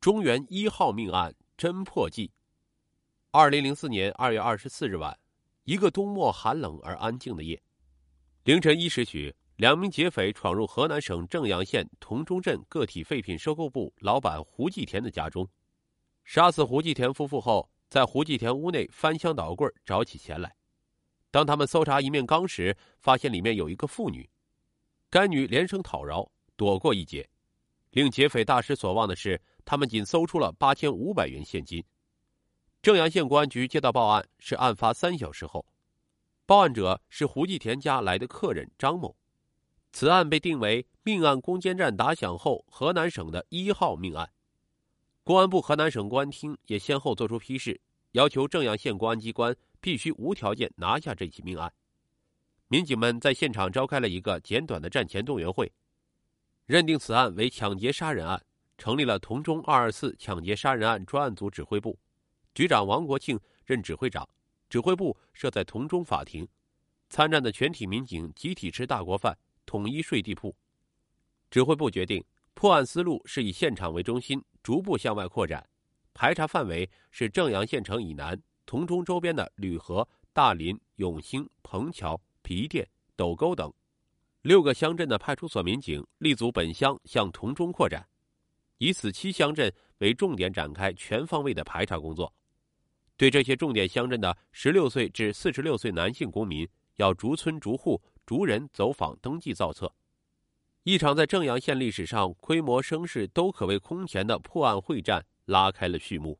中原一号命案侦破记。二零零四年二月二十四日晚，一个冬末寒冷而安静的夜，凌晨一时许，两名劫匪闯入河南省正阳县同中镇个体废品收购部老板胡继田的家中，杀死胡继田夫妇后，在胡继田屋内翻箱倒柜找起钱来。当他们搜查一面缸时，发现里面有一个妇女，该女连声讨饶，躲过一劫。令劫匪大失所望的是，他们仅搜出了八千五百元现金。正阳县公安局接到报案是案发三小时后，报案者是胡继田家来的客人张某。此案被定为命案攻坚战打响后，河南省的一号命案。公安部河南省公安厅也先后作出批示，要求正阳县公安机关必须无条件拿下这起命案。民警们在现场召开了一个简短的战前动员会。认定此案为抢劫杀人案，成立了同中二二四抢劫杀人案专案组指挥部，局长王国庆任指挥长，指挥部设在同中法庭，参战的全体民警集体吃大锅饭，统一睡地铺。指挥部决定破案思路是以现场为中心，逐步向外扩展，排查范围是正阳县城以南、同中周边的吕河、大林、永兴、彭桥、皮店、斗沟等。六个乡镇的派出所民警立足本乡向同中扩展，以此七乡镇为重点展开全方位的排查工作。对这些重点乡镇的十六岁至四十六岁男性公民，要逐村逐户逐人走访登记造册。一场在正阳县历史上规模声势都可谓空前的破案会战拉开了序幕。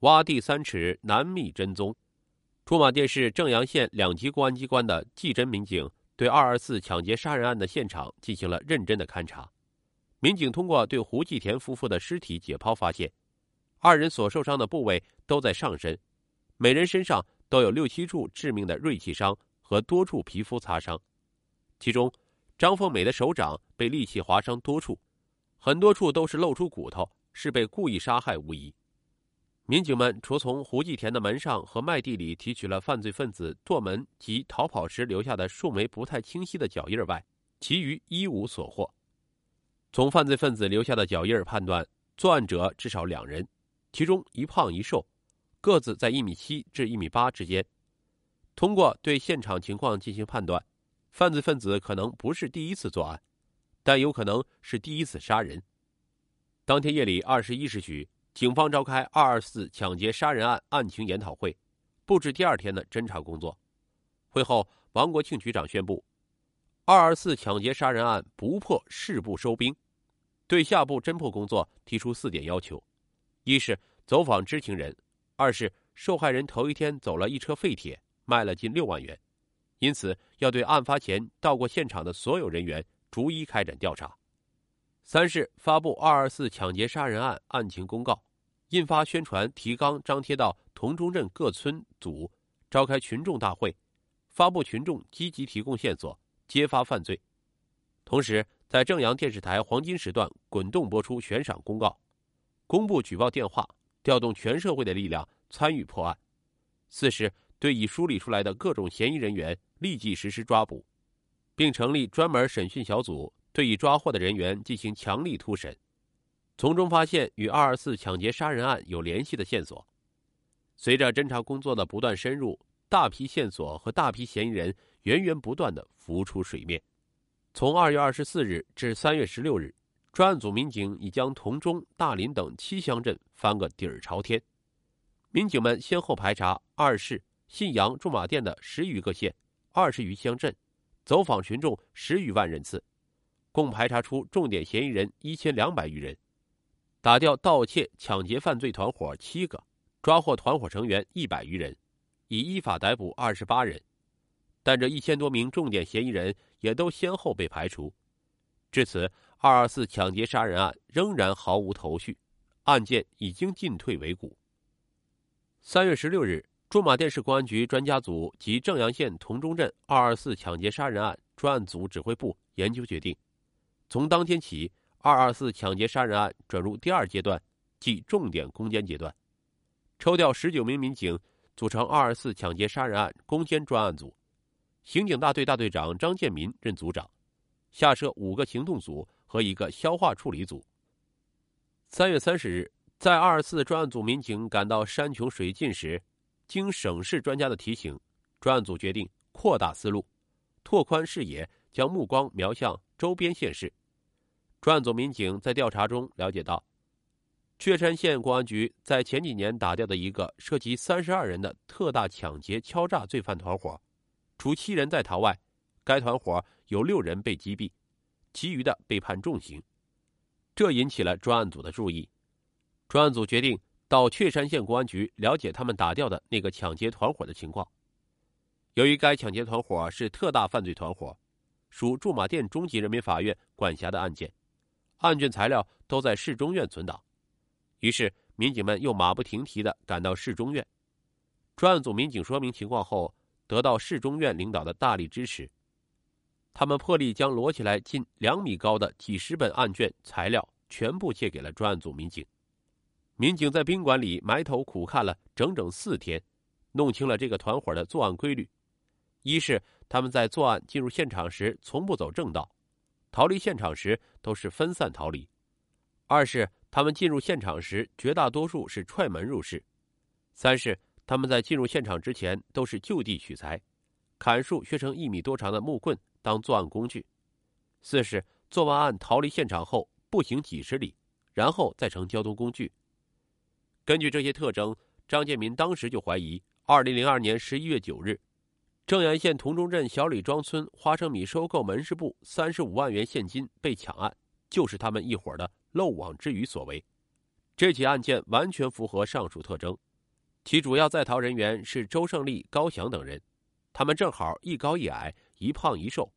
挖地三尺，难觅真踪。驻马店市正阳县两级公安机关的技侦民警。对二二四抢劫杀人案的现场进行了认真的勘查，民警通过对胡继田夫妇的尸体解剖发现，二人所受伤的部位都在上身，每人身上都有六七处致命的锐器伤和多处皮肤擦伤，其中张凤美的手掌被利器划伤多处，很多处都是露出骨头，是被故意杀害无疑。民警们除从胡继田的门上和麦地里提取了犯罪分子剁门及逃跑时留下的数枚不太清晰的脚印外，其余一无所获。从犯罪分子留下的脚印判断，作案者至少两人，其中一胖一瘦，个子在一米七至一米八之间。通过对现场情况进行判断，犯罪分子可能不是第一次作案，但有可能是第一次杀人。当天夜里二十一时许。警方召开“二二四”抢劫杀人案案情研讨会，布置第二天的侦查工作。会后，王国庆局长宣布，“二二四”抢劫杀人案不破誓不收兵，对下步侦破工作提出四点要求：一是走访知情人；二是受害人头一天走了一车废铁，卖了近六万元，因此要对案发前到过现场的所有人员逐一开展调查。三是发布“二二四”抢劫杀人案案情公告，印发宣传提纲，张贴到同中镇各村组，召开群众大会，发布群众积极提供线索，揭发犯罪。同时，在正阳电视台黄金时段滚动播出悬赏公告，公布举报电话，调动全社会的力量参与破案。四是对已梳理出来的各种嫌疑人员立即实施抓捕，并成立专门审讯小组。对已抓获的人员进行强力突审，从中发现与“二二四”抢劫杀人案有联系的线索。随着侦查工作的不断深入，大批线索和大批嫌疑人源源不断的浮出水面。从二月二十四日至三月十六日，专案组民警已将同中、大林等七乡镇翻个底儿朝天。民警们先后排查二市、信阳、驻马店的十余个县、二十余乡镇，走访群众十余万人次。共排查出重点嫌疑人一千两百余人，打掉盗窃、抢劫犯罪团伙七个，抓获团伙成员一百余人，已依法逮捕二十八人。但这一千多名重点嫌疑人也都先后被排除。至此，二二四抢劫杀人案仍然毫无头绪，案件已经进退维谷。三月十六日，驻马店市公安局专家组及正阳县同中镇二二四抢劫杀人案专案组指挥部研究决定。从当天起，二二四抢劫杀人案转入第二阶段，即重点攻坚阶段。抽调十九名民警组成二二四抢劫杀人案攻坚专案组，刑警大队大队长张建民任组长，下设五个行动组和一个消化处理组。三月三十日，在二十四专案组民警赶到山穷水尽时，经省市专家的提醒，专案组决定扩大思路，拓宽视野，将目光瞄向周边县市。专案组民警在调查中了解到，确山县公安局在前几年打掉的一个涉及三十二人的特大抢劫敲诈罪犯团伙，除七人在逃外，该团伙有六人被击毙，其余的被判重刑。这引起了专案组的注意，专案组决定到确山县公安局了解他们打掉的那个抢劫团伙的情况。由于该抢劫团伙是特大犯罪团伙，属驻马店中级人民法院管辖的案件。案卷材料都在市中院存档，于是民警们又马不停蹄的赶到市中院。专案组民警说明情况后，得到市中院领导的大力支持。他们破例将摞起来近两米高的几十本案卷材料全部借给了专案组民警。民警在宾馆里埋头苦看了整整四天，弄清了这个团伙的作案规律：一是他们在作案进入现场时从不走正道。逃离现场时都是分散逃离，二是他们进入现场时绝大多数是踹门入室，三是他们在进入现场之前都是就地取材，砍树削成一米多长的木棍当作案工具，四是做完案逃离现场后步行几十里，然后再乘交通工具。根据这些特征，张建民当时就怀疑，二零零二年十一月九日。正阳县同中镇小李庄村花生米收购门市部三十五万元现金被抢案，就是他们一伙的漏网之鱼所为。这起案件完全符合上述特征，其主要在逃人员是周胜利、高翔等人，他们正好一高一矮，一胖一瘦，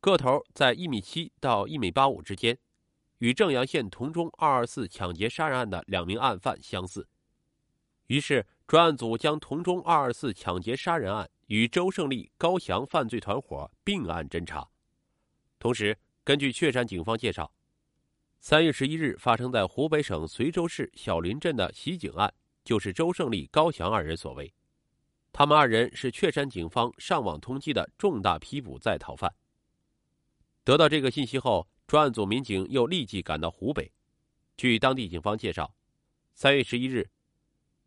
个头在一米七到一米八五之间，与正阳县同中二二四抢劫杀人案的两名案犯相似。于是专案组将同中二二四抢劫杀人案。与周胜利、高翔犯罪团伙并案侦查，同时根据确山警方介绍，三月十一日发生在湖北省随州市小林镇的袭警案，就是周胜利、高翔二人所为。他们二人是确山警方上网通缉的重大批捕在逃犯。得到这个信息后，专案组民警又立即赶到湖北。据当地警方介绍，三月十一日，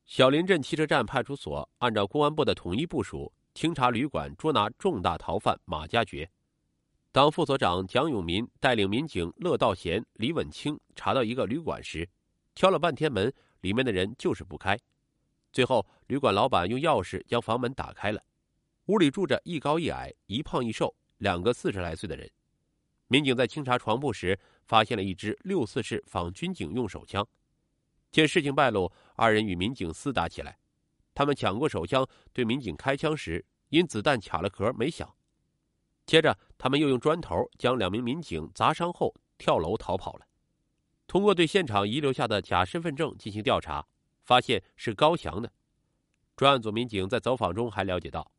小林镇汽车站派出所按照公安部的统一部署。清查旅馆，捉拿重大逃犯马家爵。当副所长蒋永民带领民警乐道贤、李文清查到一个旅馆时，敲了半天门，里面的人就是不开。最后，旅馆老板用钥匙将房门打开了。屋里住着一高一矮、一胖一瘦两个四十来岁的人。民警在清查床铺时，发现了一支六四式仿军警用手枪。见事情败露，二人与民警厮打起来。他们抢过手枪，对民警开枪时，因子弹卡了壳没响。接着，他们又用砖头将两名民警砸伤后跳楼逃跑了。通过对现场遗留下的假身份证进行调查，发现是高翔的。专案组民警在走访中还了解到，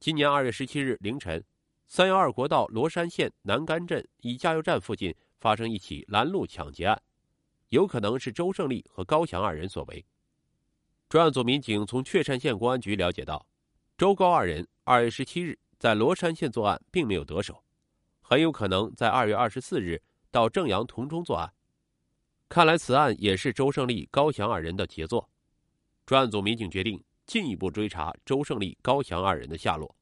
今年二月十七日凌晨，三幺二国道罗山县南干镇一加油站附近发生一起拦路抢劫案，有可能是周胜利和高翔二人所为。专案组民警从确山县公安局了解到，周高二人二月十七日在罗山县作案，并没有得手，很有可能在二月二十四日到正阳同中作案。看来此案也是周胜利、高翔二人的杰作。专案组民警决定进一步追查周胜利、高翔二人的下落。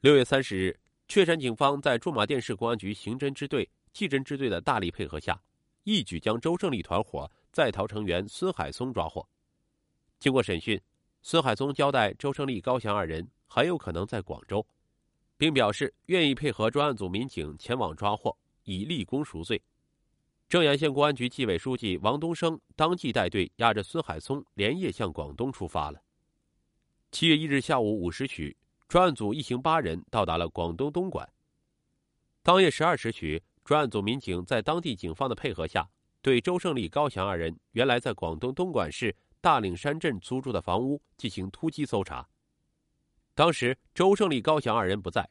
六月三十日，确山警方在驻马店市公安局刑侦支队、技侦支队的大力配合下，一举将周胜利团伙在逃成员孙海松抓获。经过审讯，孙海松交代周胜利、高翔二人很有可能在广州，并表示愿意配合专案组民警前往抓获，以立功赎罪。正阳县公安局纪委书记王东升当即带队押着孙海松连夜向广东出发了。七月一日下午五时许，专案组一行八人到达了广东东莞。当夜十二时许，专案组民警在当地警方的配合下，对周胜利、高翔二人原来在广东东莞市。大岭山镇租住的房屋进行突击搜查，当时周胜利、高翔二人不在，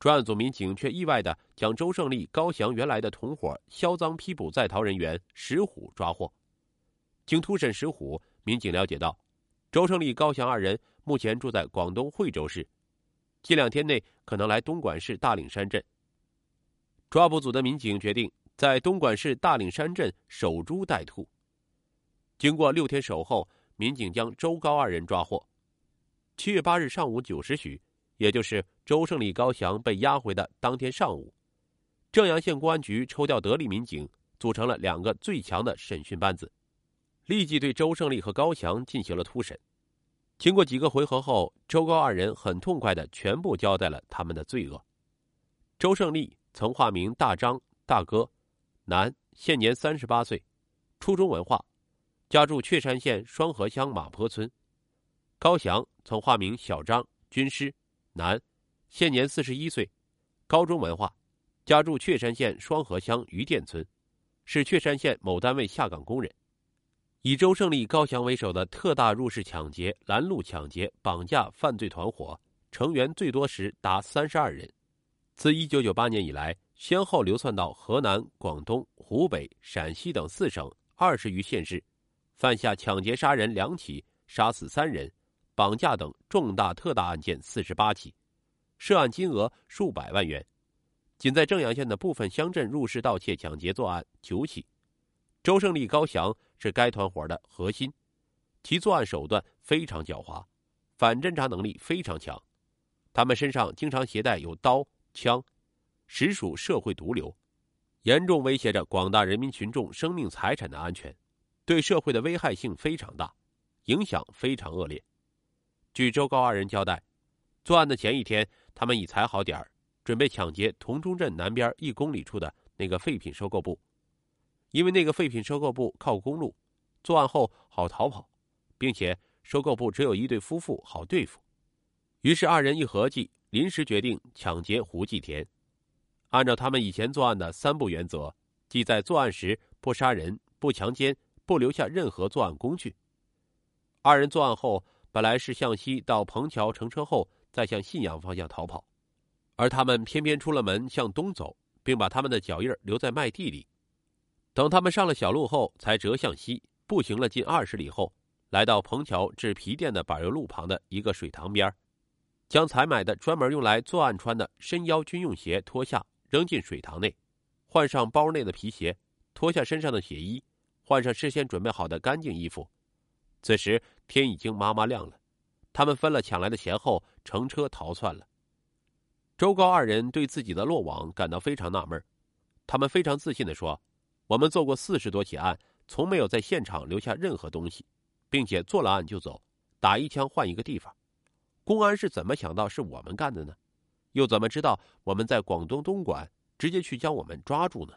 专案组民警却意外的将周胜利、高翔原来的同伙销赃批捕在逃人员石虎抓获。经突审石虎，民警了解到，周胜利、高翔二人目前住在广东惠州市，近两天内可能来东莞市大岭山镇。抓捕组的民警决定在东莞市大岭山镇守株待兔。经过六天守候，民警将周高二人抓获。七月八日上午九时许，也就是周胜利、高翔被押回的当天上午，正阳县公安局抽调得力民警，组成了两个最强的审讯班子，立即对周胜利和高翔进行了突审。经过几个回合后，周高二人很痛快的全部交代了他们的罪恶。周胜利曾化名大张大哥，男，现年三十八岁，初中文化，家住确山县双河乡马坡村。高翔曾化名小张，军师，男，现年四十一岁，高中文化，家住确山县双河乡余店村，是确山县某单位下岗工人。以周胜利、高翔为首的特大入室抢劫、拦路抢劫、绑架犯罪团伙成员最多时达三十二人，自一九九八年以来，先后流窜到河南、广东、湖北、陕西等四省二十余县市，犯下抢劫、杀人两起，杀死三人。绑架等重大特大案件四十八起，涉案金额数百万元。仅在正阳县的部分乡镇入室盗窃、抢劫作案九起。周胜利、高翔是该团伙的核心，其作案手段非常狡猾，反侦查能力非常强。他们身上经常携带有刀枪，实属社会毒瘤，严重威胁着广大人民群众生命财产的安全，对社会的危害性非常大，影响非常恶劣。据周高二人交代，作案的前一天，他们已踩好点儿，准备抢劫同中镇南边一公里处的那个废品收购部。因为那个废品收购部靠公路，作案后好逃跑，并且收购部只有一对夫妇好对付。于是二人一合计，临时决定抢劫胡继田。按照他们以前作案的三不原则，即在作案时不杀人、不强奸、不留下任何作案工具。二人作案后。本来是向西到彭桥乘车后，再向信阳方向逃跑，而他们偏偏出了门向东走，并把他们的脚印留在麦地里。等他们上了小路后，才折向西，步行了近二十里后，来到彭桥至皮店的柏油路旁的一个水塘边，将采买的专门用来作案穿的深腰军用鞋脱下，扔进水塘内，换上包内的皮鞋，脱下身上的血衣，换上事先准备好的干净衣服。此时天已经麻麻亮了，他们分了抢来的钱后，乘车逃窜了。周高二人对自己的落网感到非常纳闷，他们非常自信地说：“我们做过四十多起案，从没有在现场留下任何东西，并且做了案就走，打一枪换一个地方。公安是怎么想到是我们干的呢？又怎么知道我们在广东东莞，直接去将我们抓住呢？”